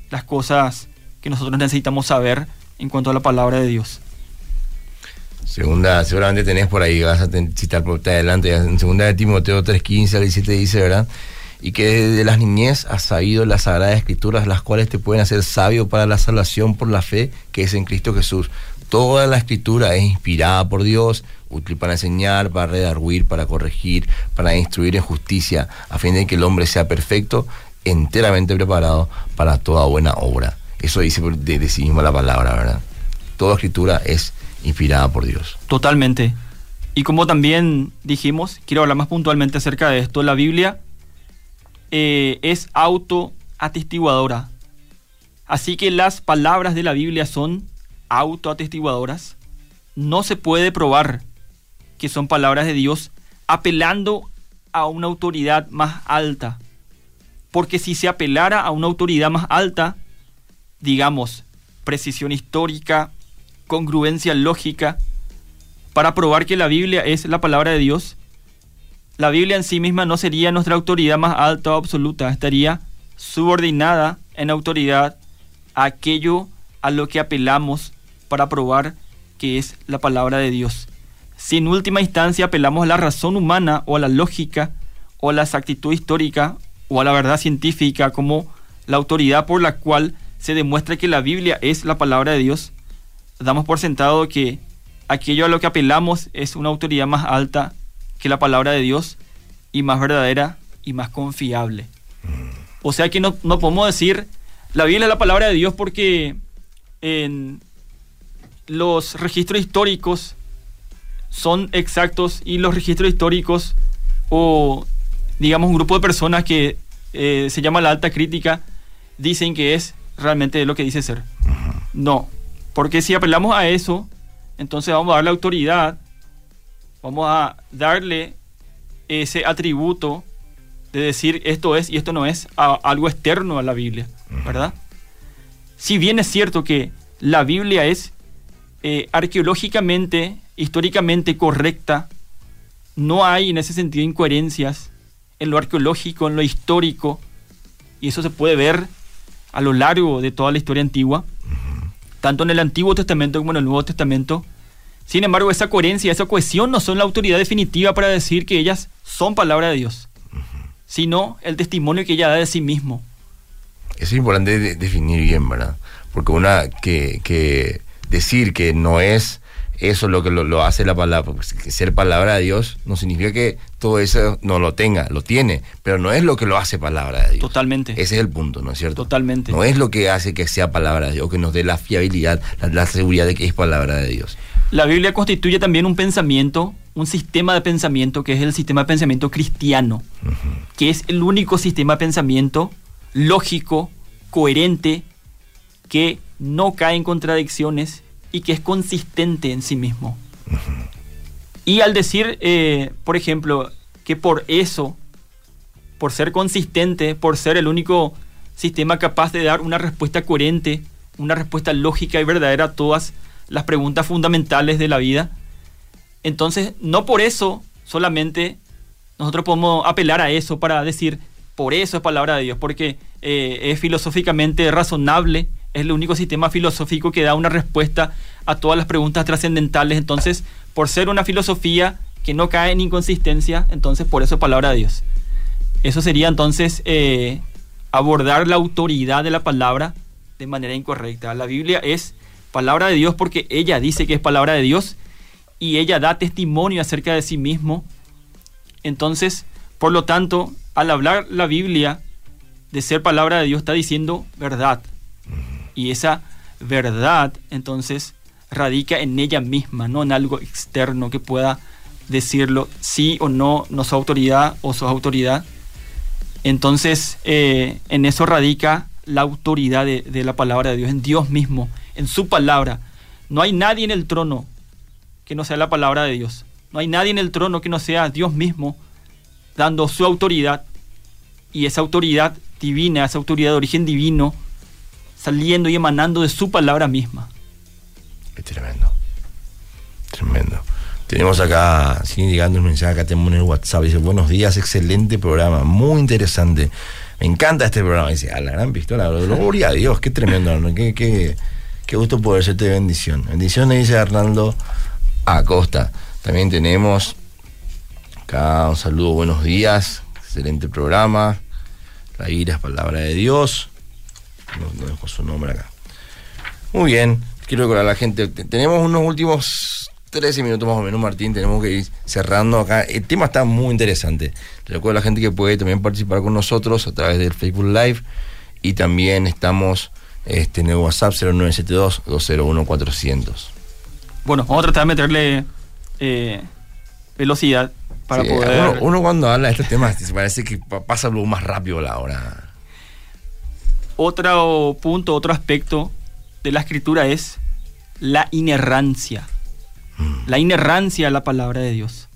las cosas que nosotros necesitamos saber en cuanto a la palabra de Dios. Segunda, seguramente tenés por ahí, vas a citar por adelante, en segunda de Timoteo 3.15 al 17 dice, ¿verdad? Y que desde las niñez has sabido las sagradas escrituras, las cuales te pueden hacer sabio para la salvación por la fe que es en Cristo Jesús. Toda la escritura es inspirada por Dios, útil para enseñar, para redarguir, para corregir, para instruir en justicia, a fin de que el hombre sea perfecto, enteramente preparado para toda buena obra. Eso dice de, de sí misma la palabra, ¿verdad? Toda escritura es inspirada por Dios. Totalmente. Y como también dijimos, quiero hablar más puntualmente acerca de esto, la Biblia eh, es autoatestiguadora. Así que las palabras de la Biblia son autoatestiguadoras. No se puede probar que son palabras de Dios apelando a una autoridad más alta. Porque si se apelara a una autoridad más alta, digamos, precisión histórica, congruencia lógica, para probar que la Biblia es la palabra de Dios, la Biblia en sí misma no sería nuestra autoridad más alta o absoluta, estaría subordinada en autoridad a aquello a lo que apelamos para probar que es la palabra de Dios. Si en última instancia apelamos a la razón humana o a la lógica o a la exactitud histórica o a la verdad científica como la autoridad por la cual se demuestra que la Biblia es la palabra de Dios, damos por sentado que aquello a lo que apelamos es una autoridad más alta que la palabra de Dios y más verdadera y más confiable. O sea que no, no podemos decir, la Biblia es la palabra de Dios porque en los registros históricos son exactos y los registros históricos o digamos un grupo de personas que eh, se llama la alta crítica dicen que es realmente lo que dice ser. No, porque si apelamos a eso, entonces vamos a darle autoridad, vamos a darle ese atributo de decir esto es y esto no es a algo externo a la Biblia, ¿verdad? Si bien es cierto que la Biblia es eh, arqueológicamente, históricamente correcta, no hay en ese sentido incoherencias en lo arqueológico, en lo histórico, y eso se puede ver a lo largo de toda la historia antigua, tanto en el Antiguo Testamento como en el Nuevo Testamento. Sin embargo, esa coherencia, esa cohesión no son la autoridad definitiva para decir que ellas son palabra de Dios, sino el testimonio que ella da de sí mismo. Es importante definir bien, ¿verdad? Porque una que, que decir que no es eso lo que lo, hace la palabra, ser palabra de Dios no significa que todo eso no lo tenga, lo tiene, pero no es lo que lo hace palabra de Dios. Totalmente. Ese es el punto, ¿no es cierto? Totalmente. No es lo que hace que sea palabra de Dios, que nos dé la fiabilidad, la, seguridad de que es palabra de Dios. La Biblia constituye también un pensamiento, un sistema de pensamiento que es el sistema de pensamiento cristiano, que es el único sistema de pensamiento lógico, coherente, que no cae en contradicciones y que es consistente en sí mismo. Y al decir, eh, por ejemplo, que por eso, por ser consistente, por ser el único sistema capaz de dar una respuesta coherente, una respuesta lógica y verdadera a todas las preguntas fundamentales de la vida, entonces no por eso solamente nosotros podemos apelar a eso para decir, por eso es palabra de Dios, porque eh, es filosóficamente razonable es el único sistema filosófico que da una respuesta a todas las preguntas trascendentales. Entonces, por ser una filosofía que no cae en inconsistencia, entonces por eso es palabra de Dios. Eso sería entonces eh, abordar la autoridad de la palabra de manera incorrecta. La Biblia es palabra de Dios porque ella dice que es palabra de Dios y ella da testimonio acerca de sí mismo. Entonces, por lo tanto, al hablar la Biblia de ser palabra de Dios, está diciendo verdad. Y esa verdad, entonces, radica en ella misma, no en algo externo que pueda decirlo sí o no, no su autoridad o su autoridad. Entonces, eh, en eso radica la autoridad de, de, la palabra de Dios, en Dios mismo, en su palabra. No hay nadie en el trono que no sea la palabra de Dios. No hay nadie en el trono que no sea Dios mismo dando su autoridad. Y esa autoridad divina, esa autoridad de origen divino, saliendo y emanando de su palabra misma. Es tremendo. Tremendo. Tenemos acá, sigue llegando un mensaje, acá tenemos en el WhatsApp, dice, buenos días, excelente programa, muy interesante. Me encanta este programa. Dice, a la gran pistola, gloria a Dios, qué tremendo, qué, qué, qué gusto poder serte bendición. Bendiciones, dice Hernando Acosta. También tenemos acá un saludo, buenos días, excelente programa. Es palabra de Dios no, dejo su nombre acá. Muy bien, quiero recordar a la gente, tenemos unos últimos 13 minutos más o menos, Martín. Tenemos que ir cerrando acá. El tema está muy interesante. Recuerdo a la gente que puede también participar con nosotros a través del Facebook Live. Y también estamos este, en el WhatsApp 0972-201-400. Bueno, vamos a tratar de meterle eh, velocidad para Sí, poder. uno, uno cuando habla de estos temas se parece que pa- pasa algo más rápido la hora. Otro punto, otro aspecto de la escritura es la inerrancia. La inerrancia de la palabra de Dios.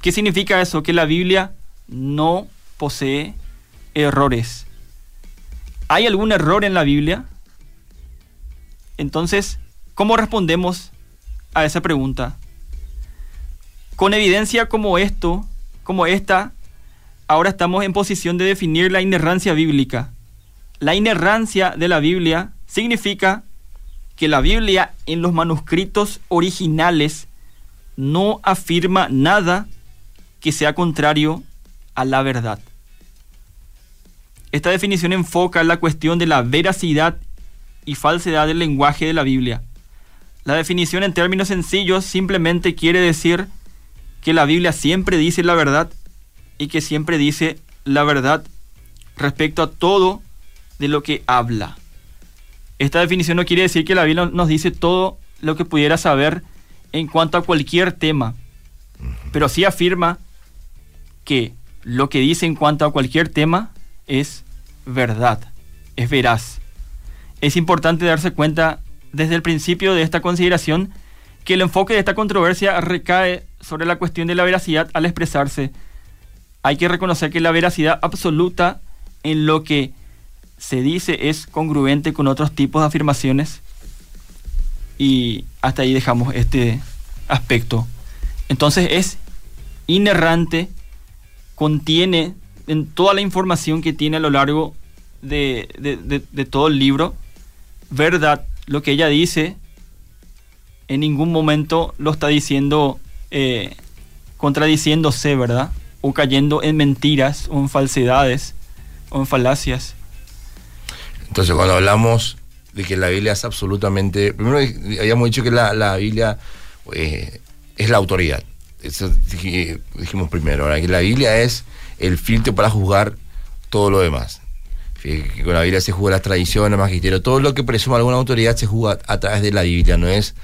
¿Qué significa eso? Que la Biblia no posee errores. ¿Hay algún error en la Biblia? Entonces, ¿cómo respondemos a esa pregunta? Con evidencia como esto, como esta, ahora estamos en posición de definir la inerrancia bíblica. La inerrancia de la Biblia significa que la Biblia en los manuscritos originales no afirma nada que sea contrario a la verdad. Esta definición enfoca la cuestión de la veracidad y falsedad del lenguaje de la Biblia. La definición en términos sencillos simplemente quiere decir que la Biblia siempre dice la verdad y que siempre dice la verdad respecto a todo de lo que habla. Esta definición no quiere decir que la Biblia nos dice todo lo que pudiera saber en cuanto a cualquier tema, pero sí afirma que lo que dice en cuanto a cualquier tema es verdad, es veraz. Es importante darse cuenta desde el principio de esta consideración que el enfoque de esta controversia recae sobre la cuestión de la veracidad al expresarse. Hay que reconocer que la veracidad absoluta en lo que se dice es congruente con otros tipos de afirmaciones y hasta ahí dejamos este aspecto. Entonces es inerrante, contiene en toda la información que tiene a lo largo de, de- todo el libro, verdad, lo que ella dice, en ningún momento lo está diciendo eh, contradiciéndose, ¿verdad? O cayendo en mentiras o en falsedades o en falacias. Entonces, cuando hablamos de que la Biblia es absolutamente. Primero habíamos dicho que la, la Biblia eh, es la autoridad. Eso dij- dijimos primero, ¿verdad? que la Biblia es el filtro para juzgar todo lo demás. Con la Biblia se juzga las tradiciones, el magisterio, todo lo que presuma alguna autoridad se juzga a través de la Biblia, no es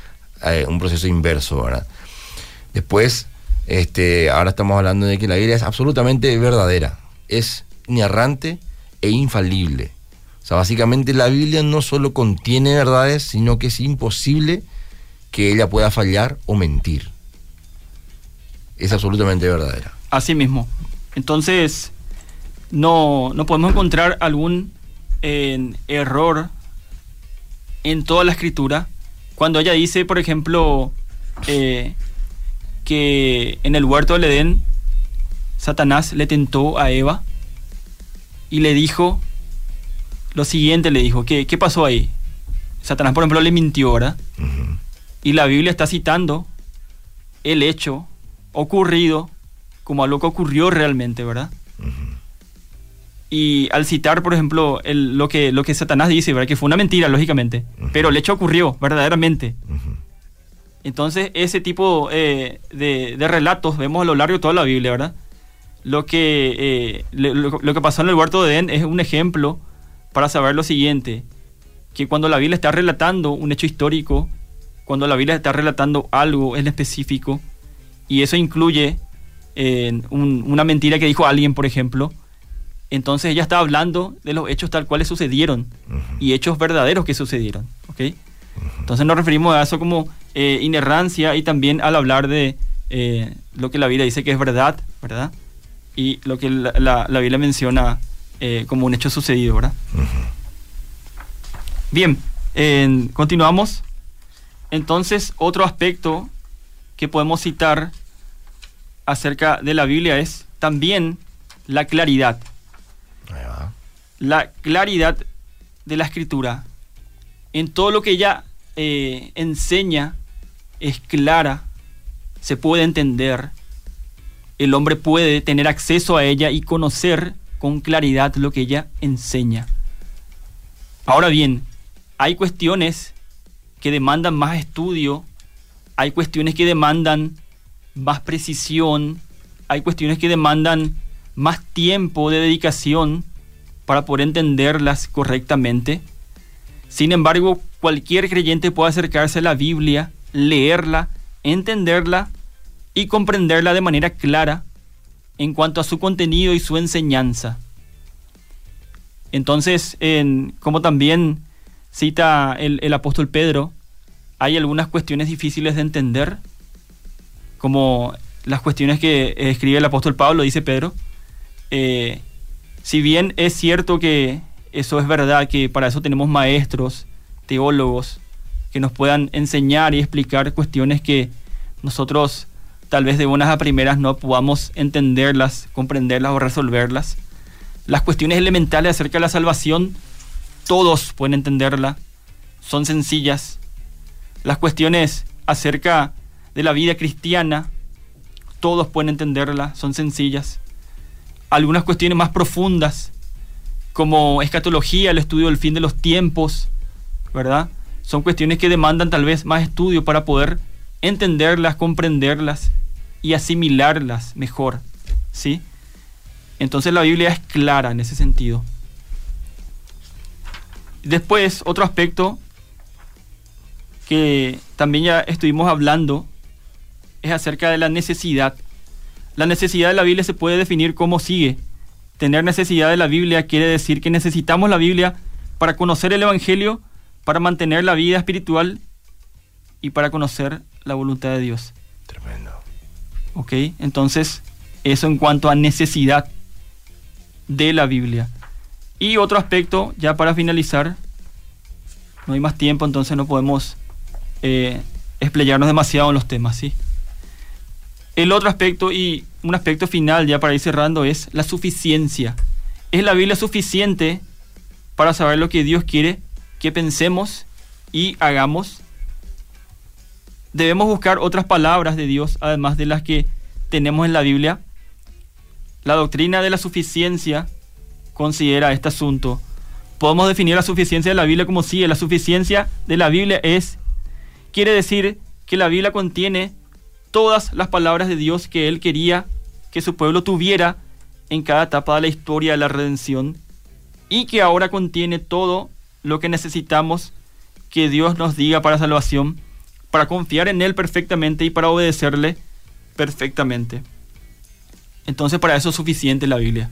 eh, un proceso inverso, ¿verdad? Después, este, ahora estamos hablando de que la Biblia es absolutamente verdadera, es inerrante e infalible. O sea, básicamente la Biblia no solo contiene verdades, sino que es imposible que ella pueda fallar o mentir. Es absolutamente verdadera. Así mismo. Entonces, no, no podemos encontrar algún error en toda la escritura. Cuando ella dice, por ejemplo, eh, que en el huerto del Edén, Satanás le tentó a Eva y le dijo lo siguiente, le dijo, ¿qué, qué pasó ahí? Satanás, por ejemplo, le mintió, ¿verdad? Y la Biblia está citando el hecho ocurrido como algo que ocurrió realmente, ¿verdad? Y al citar, por ejemplo, el- lo, que, lo que Satanás dice, ¿verdad? Que fue una mentira, lógicamente, pero el hecho ocurrió verdaderamente. Entonces, ese tipo eh, de, de relatos vemos a lo largo de toda la Biblia, ¿verdad? Lo que, eh, le- lo, lo que pasó en el huerto de Edén es un ejemplo para saber lo siguiente, que cuando la Biblia está relatando un hecho histórico, cuando la Biblia está relatando algo en específico, y eso incluye eh, un- una mentira que dijo alguien, por ejemplo, entonces ella está hablando de los hechos tal cuales sucedieron Ujú. y hechos verdaderos que sucedieron, ¿ok? Entonces nos referimos a eso como eh, inerrancia y también al hablar de eh, lo que la Biblia dice que es verdad, ¿verdad? Y lo que la, la- la Biblia menciona eh, como un hecho sucedido, ¿verdad? Bien, en- continuamos. Entonces, otro aspecto que podemos citar acerca de la Biblia es también la claridad Ahí va. la claridad de la escritura. En todo lo que ella eh, enseña es clara, se puede entender, el hombre puede tener acceso a ella y conocer con claridad lo que ella enseña. Ahora bien, hay cuestiones que demandan más estudio hay cuestiones que demandan más precisión, hay cuestiones que demandan más tiempo de dedicación para poder entenderlas correctamente. Sin embargo, cualquier creyente puede acercarse a la Biblia, leerla, entenderla y comprenderla de manera clara en cuanto a su contenido y su enseñanza. Entonces, como también cita el, apóstol Pedro, hay algunas cuestiones difíciles de entender, como las cuestiones que escribe el apóstol Pablo, dice Pedro. Eh, si bien es cierto que eso es verdad, que para eso tenemos maestros, teólogos, que nos puedan enseñar y explicar cuestiones que nosotros tal vez de buenas a primeras no podamos entenderlas, comprenderlas o resolverlas. Las cuestiones elementales acerca de la salvación, todos pueden entenderla, son sencillas. Las cuestiones acerca de la vida cristiana, todos pueden entenderla, son sencillas. Algunas cuestiones más profundas, como escatología, el estudio del fin de los tiempos, ¿verdad? Son cuestiones que demandan tal vez más estudio para poder entenderlas, comprenderlas y asimilarlas mejor, ¿sí? Entonces la Biblia es clara en ese sentido. Después, otro aspecto que también ya estuvimos hablando es acerca de la necesidad. La necesidad de la Biblia se puede definir como sigue. Tener necesidad de la Biblia quiere decir que necesitamos la Biblia para conocer el Evangelio, para mantener la vida espiritual y para conocer la voluntad de Dios. Tremendo. Ok, entonces eso en cuanto a necesidad de la Biblia. Y otro aspecto, ya para finalizar, no hay más tiempo, entonces no podemos eh, demasiado en los temas, ¿sí? El otro aspecto y un aspecto final ya para ir cerrando es la suficiencia. ¿Es la Biblia suficiente para saber lo que Dios quiere que pensemos y hagamos? Debemos buscar otras palabras de Dios, además de las que tenemos en la Biblia. La doctrina de la suficiencia considera este asunto. Podemos definir la suficiencia de la Biblia como sigue. La suficiencia de la Biblia es, quiere decir que la Biblia contiene todas las palabras de Dios que Él quería que su pueblo tuviera en cada etapa de la historia de la redención y que ahora contiene todo lo que necesitamos que Dios nos diga para salvación, para confiar en Él perfectamente y para obedecerle perfectamente. Entonces para eso es suficiente la Biblia.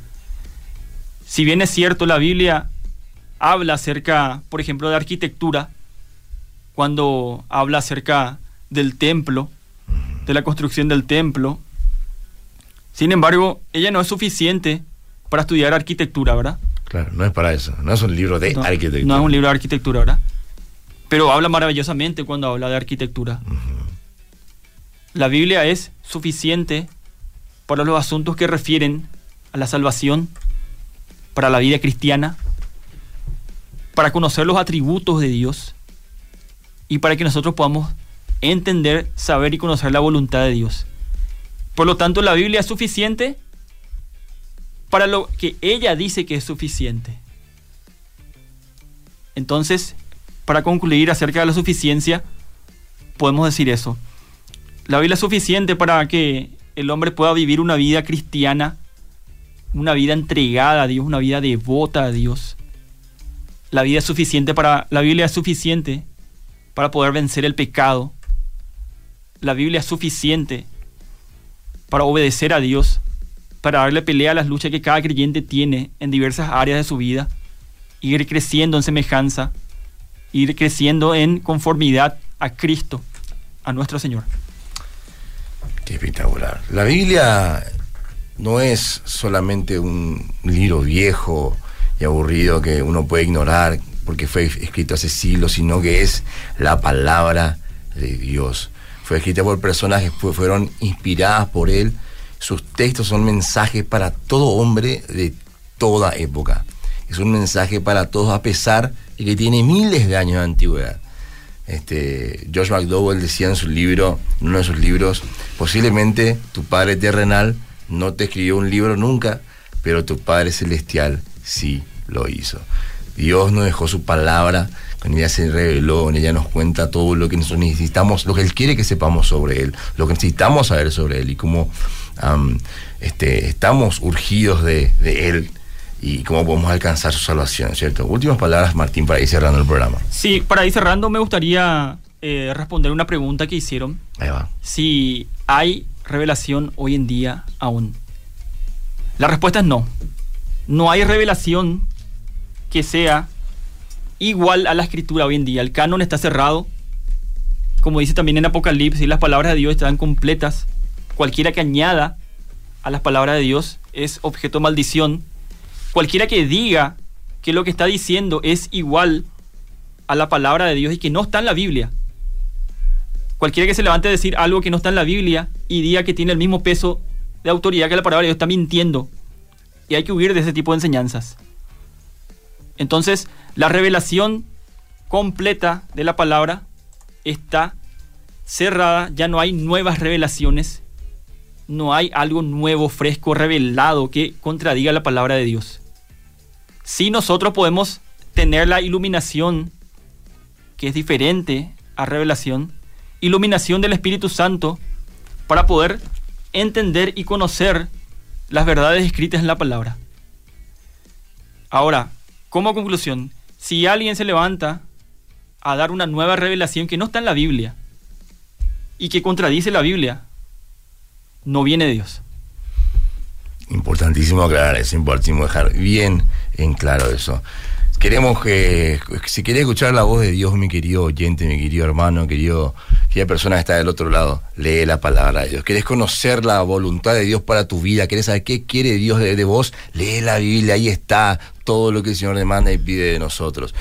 Si bien es cierto, la Biblia habla acerca, por ejemplo, de arquitectura, cuando habla acerca del templo, de la construcción del templo. Sin embargo, ella no es suficiente para estudiar arquitectura, ¿verdad? Claro, no es para eso, no es un libro de arquitectura. No es un libro de arquitectura, ¿verdad? Pero habla maravillosamente cuando habla de arquitectura. La Biblia es suficiente para los asuntos que refieren a la salvación, para la vida cristiana, para conocer los atributos de Dios y para que nosotros podamos entender, saber y conocer la voluntad de Dios. Por lo tanto, la Biblia es suficiente para lo que ella dice que es suficiente. Entonces, para concluir acerca de la suficiencia, podemos decir eso. La Biblia es suficiente para que el hombre pueda vivir una vida cristiana, una vida entregada a Dios, una vida devota a Dios. La vida es suficiente para la Biblia es suficiente para poder vencer el pecado, la Biblia es suficiente para obedecer a Dios, para darle pelea a las luchas que cada creyente tiene en diversas áreas de su vida, ir creciendo en semejanza, ir creciendo en conformidad a Cristo, a nuestro Señor. Qué espectacular. La Biblia no es solamente un libro viejo y aburrido que uno puede ignorar porque fue escrito hace siglos, sino que es la palabra de Dios fue escrita por personas que fueron inspiradas por él. Sus textos son mensajes para todo hombre de toda época. Es un mensaje para todos a pesar de que tiene miles de años de antigüedad. Este, Josh McDowell decía en su libro, en uno de sus libros, posiblemente tu padre terrenal no te escribió un libro nunca, pero tu padre celestial sí lo hizo. Dios nos dejó su palabra, con ella se reveló, en ella nos cuenta todo lo que nosotros necesitamos, lo que Él quiere que sepamos sobre Él, lo que necesitamos saber sobre Él y cómo este, estamos urgidos de Él y cómo podemos alcanzar su salvación, ¿cierto? Últimas palabras, Martín, para ir cerrando el programa. Sí, para ir cerrando me gustaría eh, responder una pregunta que hicieron. Ahí va. Si hay revelación hoy en día aún. La respuesta es no. No hay revelación que sea igual a la escritura hoy en día. El canon está cerrado. Como dice también en Apocalipsis, las palabras de Dios están completas. Cualquiera que añada a las palabras de Dios es objeto de maldición Cualquiera que diga que lo que está diciendo es igual a la palabra de Dios y que no está en la Biblia. Cualquiera que se levante a decir algo que no está en la Biblia y diga que tiene el mismo peso de autoridad que la palabra de Dios está mintiendo. Y hay que huir de ese tipo de enseñanzas. Entonces, la revelación completa de la palabra está cerrada, ya no hay nuevas revelaciones, no hay algo nuevo, fresco, revelado que contradiga la palabra de Dios si nosotros podemos tener la iluminación que es diferente a revelación, iluminación del Espíritu Santo para poder entender y conocer las verdades escritas en la palabra. Ahora, como conclusión, si alguien se levanta a dar una nueva revelación que no está en la Biblia y que contradice la Biblia, no viene Dios. Importantísimo aclarar eso, importantísimo dejar bien en claro eso. Queremos que, si querés escuchar la voz de Dios, mi querido oyente, mi querido hermano, querido, querida persona que está del otro lado, lee la palabra de Dios. ¿Querés conocer la voluntad de Dios para tu vida? ¿Querés saber qué quiere Dios de, de vos? Lee la Biblia, ahí está todo lo que el Señor demanda y pide de nosotros.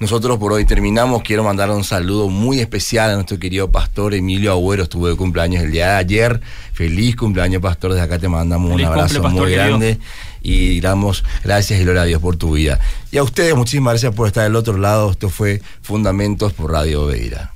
Nosotros por hoy terminamos. Quiero mandar un saludo muy especial a nuestro querido pastor Emilio Agüero. Estuvo de cumpleaños el día de ayer. Feliz cumpleaños, pastor. Desde acá te mandamos un abrazo muy grande. Y damos gracias y gloria a Dios por tu vida. Y a ustedes, muchísimas gracias por estar del otro lado. Esto fue Fundamentos por Radio Beira.